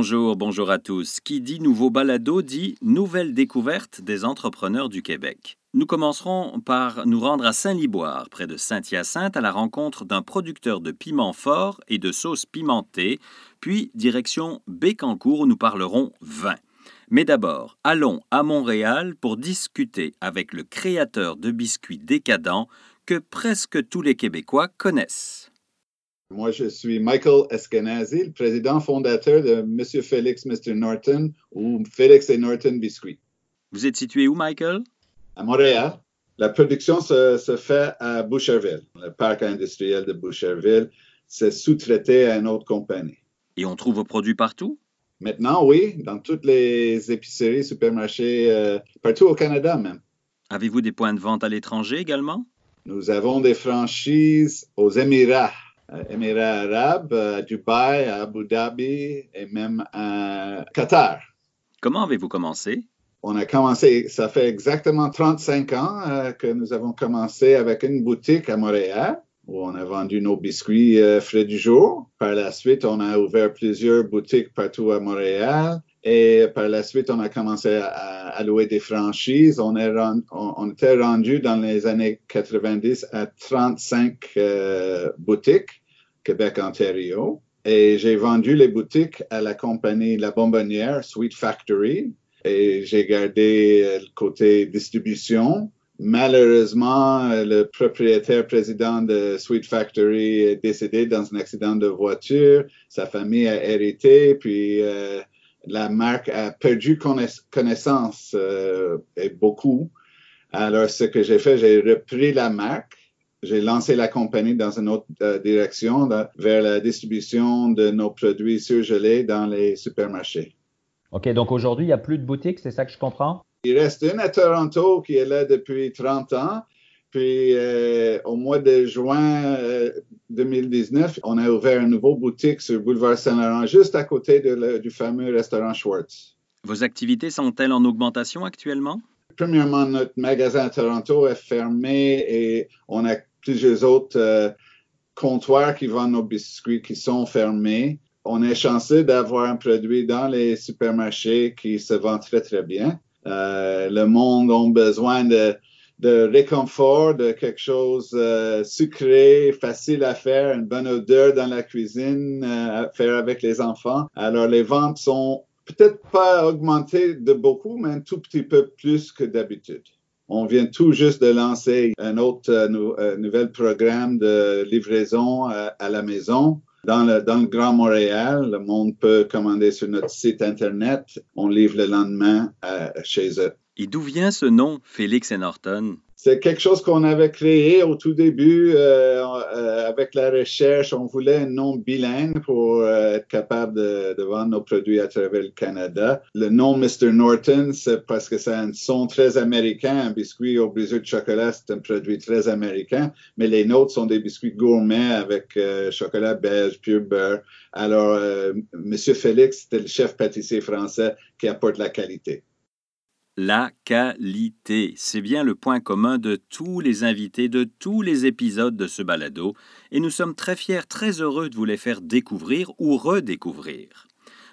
Bonjour, bonjour à tous. Qui dit nouveau balado dit nouvelle découverte des entrepreneurs du Québec. Nous commencerons par nous rendre à Saint-Liboire, près de Saint-Hyacinthe, à la rencontre d'un producteur de piments forts et de sauces pimentées, puis direction Bécancour où nous parlerons vin. Mais d'abord, allons à Montréal pour discuter avec le créateur de biscuits décadents que presque tous les Québécois connaissent. Moi, je suis Michael Eskenazi, le président fondateur de Monsieur Félix Mr. Norton ou Félix et Norton Biscuits. Vous êtes situé où, Michael? À Montréal. La production se, se fait à Boucherville, le parc industriel de Boucherville. C'est sous-traité à une autre compagnie. Et on trouve vos produits partout? Maintenant, oui, dans toutes les épiceries, supermarchés, euh, partout au Canada même. Avez-vous des points de vente à l'étranger également? Nous avons des franchises aux Émirats Émirats arabes, à Dubaï, à Abu Dhabi et même à Qatar. Comment avez-vous commencé? On a commencé, ça fait exactement 35 ans euh, que nous avons commencé avec une boutique à Montréal où on a vendu nos biscuits euh, frais du jour. Par la suite, on a ouvert plusieurs boutiques partout à Montréal. Et par la suite, on a commencé à, louer des franchises. On, était rendu dans les années 90 à 35 euh, boutiques, Québec, Ontario. Et j'ai vendu les boutiques à la compagnie La Bonbonnière, Sweet Factory. Et j'ai gardé euh, le côté distribution. Malheureusement, le propriétaire président de Sweet Factory est décédé dans un accident de voiture. Sa famille a hérité, puis euh, la marque a perdu connaissance euh, et beaucoup. Alors, ce que j'ai fait, j'ai repris la marque, j'ai lancé la compagnie dans une autre euh, direction, vers la distribution de nos produits surgelés dans les supermarchés. OK, donc aujourd'hui, il n'y a plus de boutiques, c'est ça que je comprends? Il reste une à Toronto qui est là depuis 30 ans. Puis euh, au mois de juin 2019, euh, on a ouvert une nouvelle boutique sur Boulevard Saint-Laurent, juste à côté du fameux restaurant Schwartz. Vos activités sont-elles en augmentation actuellement? Premièrement, notre magasin à Toronto est fermé et on a plusieurs autres euh, comptoirs qui vendent nos biscuits qui sont fermés. On est chanceux d'avoir un produit dans les supermarchés qui se vend très, très bien. Le monde a besoin de réconfort, de quelque chose euh, sucré, facile à faire, une bonne odeur dans la cuisine, euh, à faire avec les enfants. Alors les ventes sont peut-être pas augmentées de beaucoup, mais un tout petit peu plus que d'habitude. On vient tout juste de lancer un autre euh, nouvel programme de livraison à la maison. Dans le, Grand Montréal, le monde peut commander sur notre site Internet. On livre le lendemain chez eux. Et d'où vient ce nom, Félix et Norton? C'est quelque chose qu'on avait créé au tout début euh, euh, avec la recherche. On voulait un nom bilingue pour euh, être capable de, de, vendre nos produits à travers le Canada. Le nom Mr. Norton, c'est parce que c'est un son très américain. Un biscuit au brisure de chocolat, c'est un produit très américain. Mais les nôtres sont des biscuits gourmets avec chocolat belge, pur beurre. Alors, Monsieur Félix, c'était le chef pâtissier français qui apporte la qualité la qualité. C'est bien le point commun de tous les invités de tous les épisodes de ce balado, et nous sommes très fiers, très heureux de vous les faire découvrir ou redécouvrir.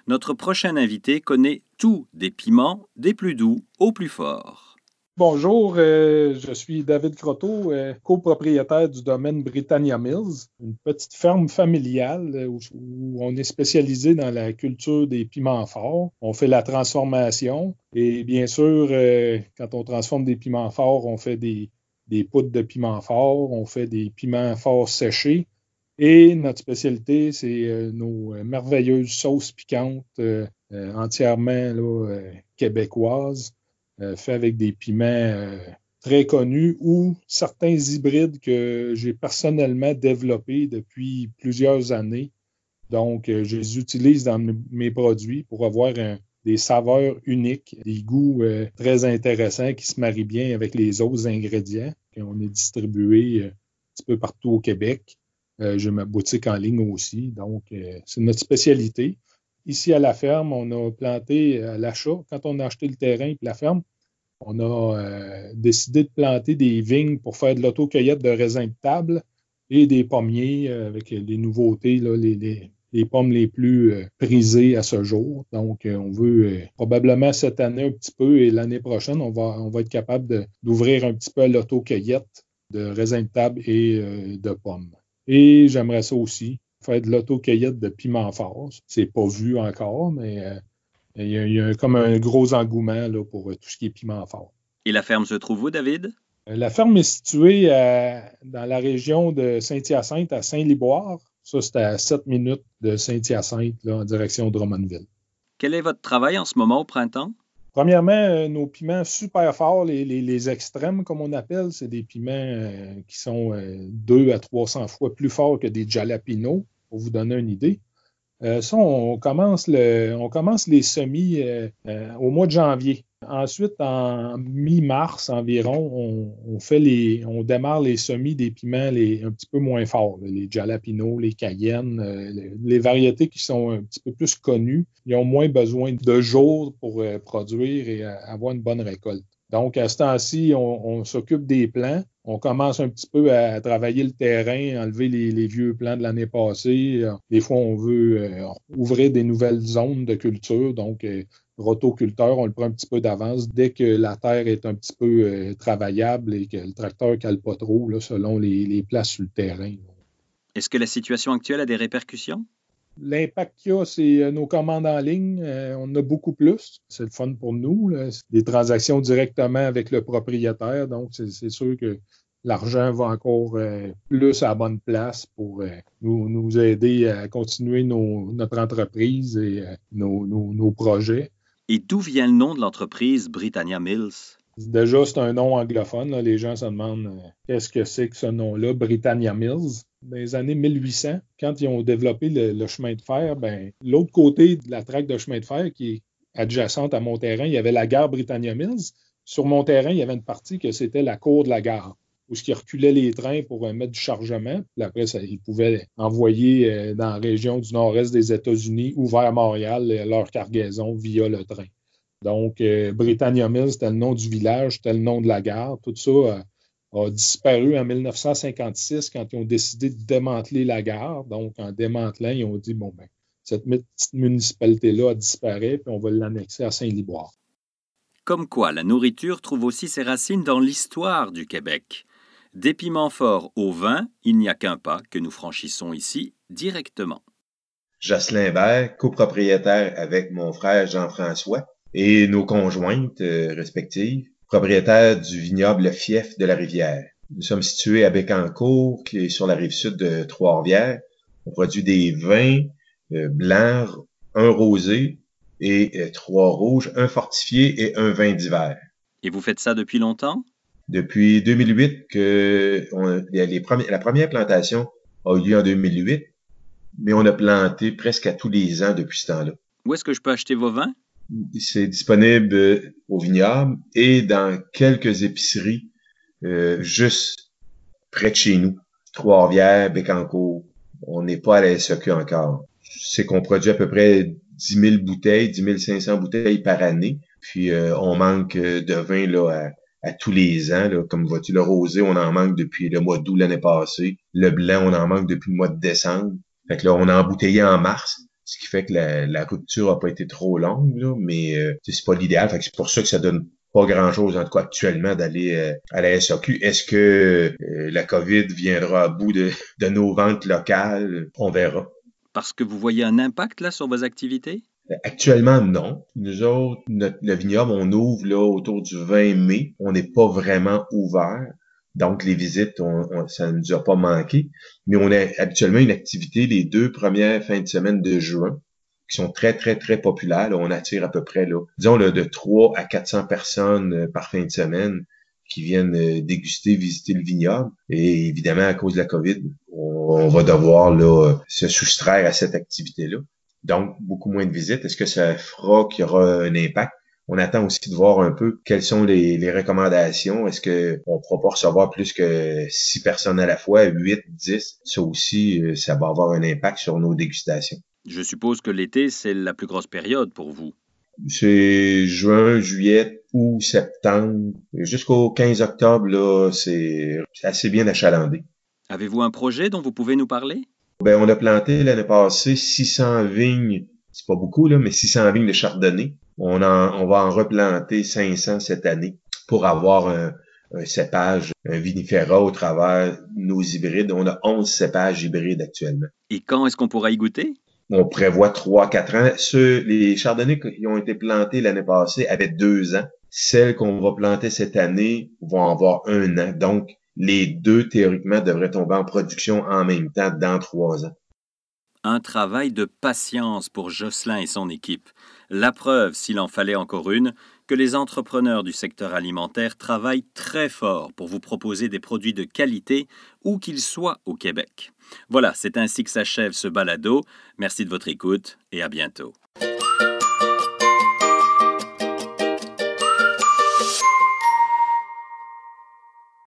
Notre prochain invité connaît tout des piments, des plus doux aux plus forts. Bonjour, euh, je suis David Croteau, euh, copropriétaire du domaine Britannia Mills, une petite ferme familiale euh, où, on est spécialisé dans la culture des piments forts. On fait la transformation et bien sûr, quand on transforme des piments forts, on fait des, poudres de piments forts, on fait des piments forts séchés. Et notre spécialité, c'est nos merveilleuses sauces piquantes entièrement québécoises fait avec des piments euh, très connus ou certains hybrides que j'ai personnellement développés depuis plusieurs années. Donc, euh, je les utilise dans mes produits pour avoir des saveurs uniques, des goûts très intéressants qui se marient bien avec les autres ingrédients. qu'on est distribué un petit peu partout au Québec. j'ai ma boutique en ligne aussi. Donc, c'est notre spécialité. Ici à la ferme, on a planté à l'achat, quand on a acheté le terrain et la ferme, on a euh, décidé de planter des vignes pour faire de l'autocueillette de raisins de table et des pommiers euh, avec les nouveautés, les, les pommes les plus euh, prisées à ce jour. Donc, on veut probablement cette année un petit peu et l'année prochaine, on va, on va être capable d'ouvrir un petit peu l'auto-cueillette de raisins de table et de pommes. Et j'aimerais ça aussi, faire de l'auto-cueillette de piment fort. C'est pas vu encore, mais il y, a, comme un gros engouement là, pour tout ce qui est piment fort. Et la ferme se trouve où, David? Euh, la ferme est située euh, dans la région de Saint-Hyacinthe, à Saint-Liboire. Ça, c'est à 7 minutes de Saint-Hyacinthe, en direction de Drummondville. Quel est votre travail en ce moment au printemps? Premièrement, euh, nos piments super forts, les, extrêmes, comme on appelle, c'est des piments qui sont 2 à 300 fois plus forts que des jalapenos, pour vous donner une idée. ça, on commence, le, on commence les semis au mois de janvier. Ensuite, en mi-mars environ, on, fait les, on démarre les semis des piments les, un petit peu moins forts, les jalapenos, les cayennes, euh, les, variétés qui sont un petit peu plus connues. Ils ont moins besoin de jours pour euh, produire et euh, avoir une bonne récolte. Donc, à ce temps-ci, on, s'occupe des plants. On commence un petit peu à, travailler le terrain, enlever les, vieux plants de l'année passée. Des fois, on veut ouvrir des nouvelles zones de culture. Donc, rotoculteur, on le prend un petit peu d'avance dès que la terre est un petit peu euh, travaillable et que le tracteur cale pas trop, selon les, places sur le terrain. Est-ce que la situation actuelle a des répercussions? L'impact qu'il y a, c'est euh, nos commandes en ligne. Euh, on en a beaucoup plus. C'est le fun pour nous. Des transactions directement avec le propriétaire. Donc, c'est sûr que l'argent va encore plus à la bonne place pour nous, aider à continuer notre entreprise et nos projets. Et d'où vient le nom de l'entreprise Britannia Mills? Déjà, c'est un nom anglophone. Les gens se demandent euh, qu'est-ce que c'est que ce nom-là, Britannia Mills? Dans les années 1800, quand ils ont développé le, chemin de fer, ben, l'autre côté de la traque de chemin de fer qui est adjacente à mon terrain, il y avait la gare Britannia Mills. Sur mon terrain, il y avait une partie que c'était la cour de la gare où ce qui reculait les trains pour euh, mettre du chargement. Puis après, ils pouvaient envoyer euh, dans la région du nord-est des États-Unis ou vers Montréal euh, leur cargaison via le train. Donc, Britannia Mills, c'était le nom du village, c'était le nom de la gare. Tout ça a disparu en 1956 quand ils ont décidé de démanteler la gare. Donc, en démantelant, ils ont dit, bon, ben, cette petite municipalité-là a disparu, puis on va l'annexer à Saint-Liboire. Comme quoi, la nourriture trouve aussi ses racines dans l'histoire du Québec. Des piments forts au vin, il n'y a qu'un pas que nous franchissons ici directement. Jocelyn Vert, copropriétaire avec mon frère Jean-François et nos conjointes euh, respectives, propriétaires du vignoble Fief de la Rivière. Nous sommes situés à Bécancourt, qui est sur la rive sud de Trois-Rivières. On produit des vins euh, blancs, un rosé et euh, trois rouges, un fortifié et un vin d'hiver. Et vous faites ça depuis longtemps? Depuis 2008 que les la première plantation a eu lieu en 2008, mais on a planté presque à tous les ans depuis ce temps-là. Où est-ce que je peux acheter vos vins? C'est disponible au vignoble et dans quelques épiceries euh, juste près de chez nous. Trois-Rivières, Bécancourt. On n'est pas à la SEQ encore. C'est qu'on produit à peu près 10 000 bouteilles, 10 500 bouteilles par année. Puis euh, on manque de vin là, à à tous les ans. Comme vois-tu, le rosé, on en manque depuis le mois d'août l'année passée. Le blanc, on en manque depuis le mois de décembre. Fait que là, on a embouteillé en mars, ce qui fait que la, rupture a pas été trop longue, mais euh, c'est pas l'idéal. Fait que c'est pour ça que ça donne pas grand-chose, en tout cas actuellement, d'aller euh, à la SAQ. Est-ce que euh, la COVID viendra à bout de, de nos ventes locales? On verra. Parce que vous voyez un impact là sur vos activités? Actuellement, non. Nous autres, notre, le vignoble, on ouvre là autour du 20 mai. On n'est pas vraiment ouvert. Donc, les visites, on, ça ne nous a pas manqué. Mais on a habituellement une activité les deux premières fins de semaine de juin qui sont très, très, très populaires. on attire à peu près, là, disons, là, de 3 à 400 personnes euh, par fin de semaine qui viennent euh, déguster, visiter le vignoble. Et évidemment, à cause de la COVID, on, va devoir là, se soustraire à cette activité-là donc beaucoup moins de visites. Est-ce que ça fera qu'il y aura un impact? On attend aussi de voir un peu quelles sont les, recommandations. Est-ce qu'on ne pourra pas recevoir plus que six personnes à la fois, 8, 10? Ça aussi, euh, ça va avoir un impact sur nos dégustations. Je suppose que l'été, c'est la plus grosse période pour vous. C'est juin, juillet, ou septembre. Jusqu'au 15 octobre, là, c'est assez bien achalandé. Avez-vous un projet dont vous pouvez nous parler? Ben, on a planté l'année passée 600 vignes, c'est pas beaucoup, là, mais 600 vignes de chardonnay. On, en, on va en replanter 500 cette année pour avoir un, un cépage, un vinifera au travers nos hybrides. On a 11 cépages hybrides actuellement. Et quand est-ce qu'on pourra y goûter? On prévoit 3-4 ans. Ceux, les chardonnays qui ont été plantés l'année passée avaient deux ans. Celles qu'on va planter cette année vont avoir un an. Donc, les deux, théoriquement, devraient tomber en production en même temps dans trois ans. Un travail de patience pour Jocelyn et son équipe. La preuve, s'il en fallait encore une, que les entrepreneurs du secteur alimentaire travaillent très fort pour vous proposer des produits de qualité où qu'ils soient au Québec. Voilà, c'est ainsi que s'achève ce balado. Merci de votre écoute et à bientôt.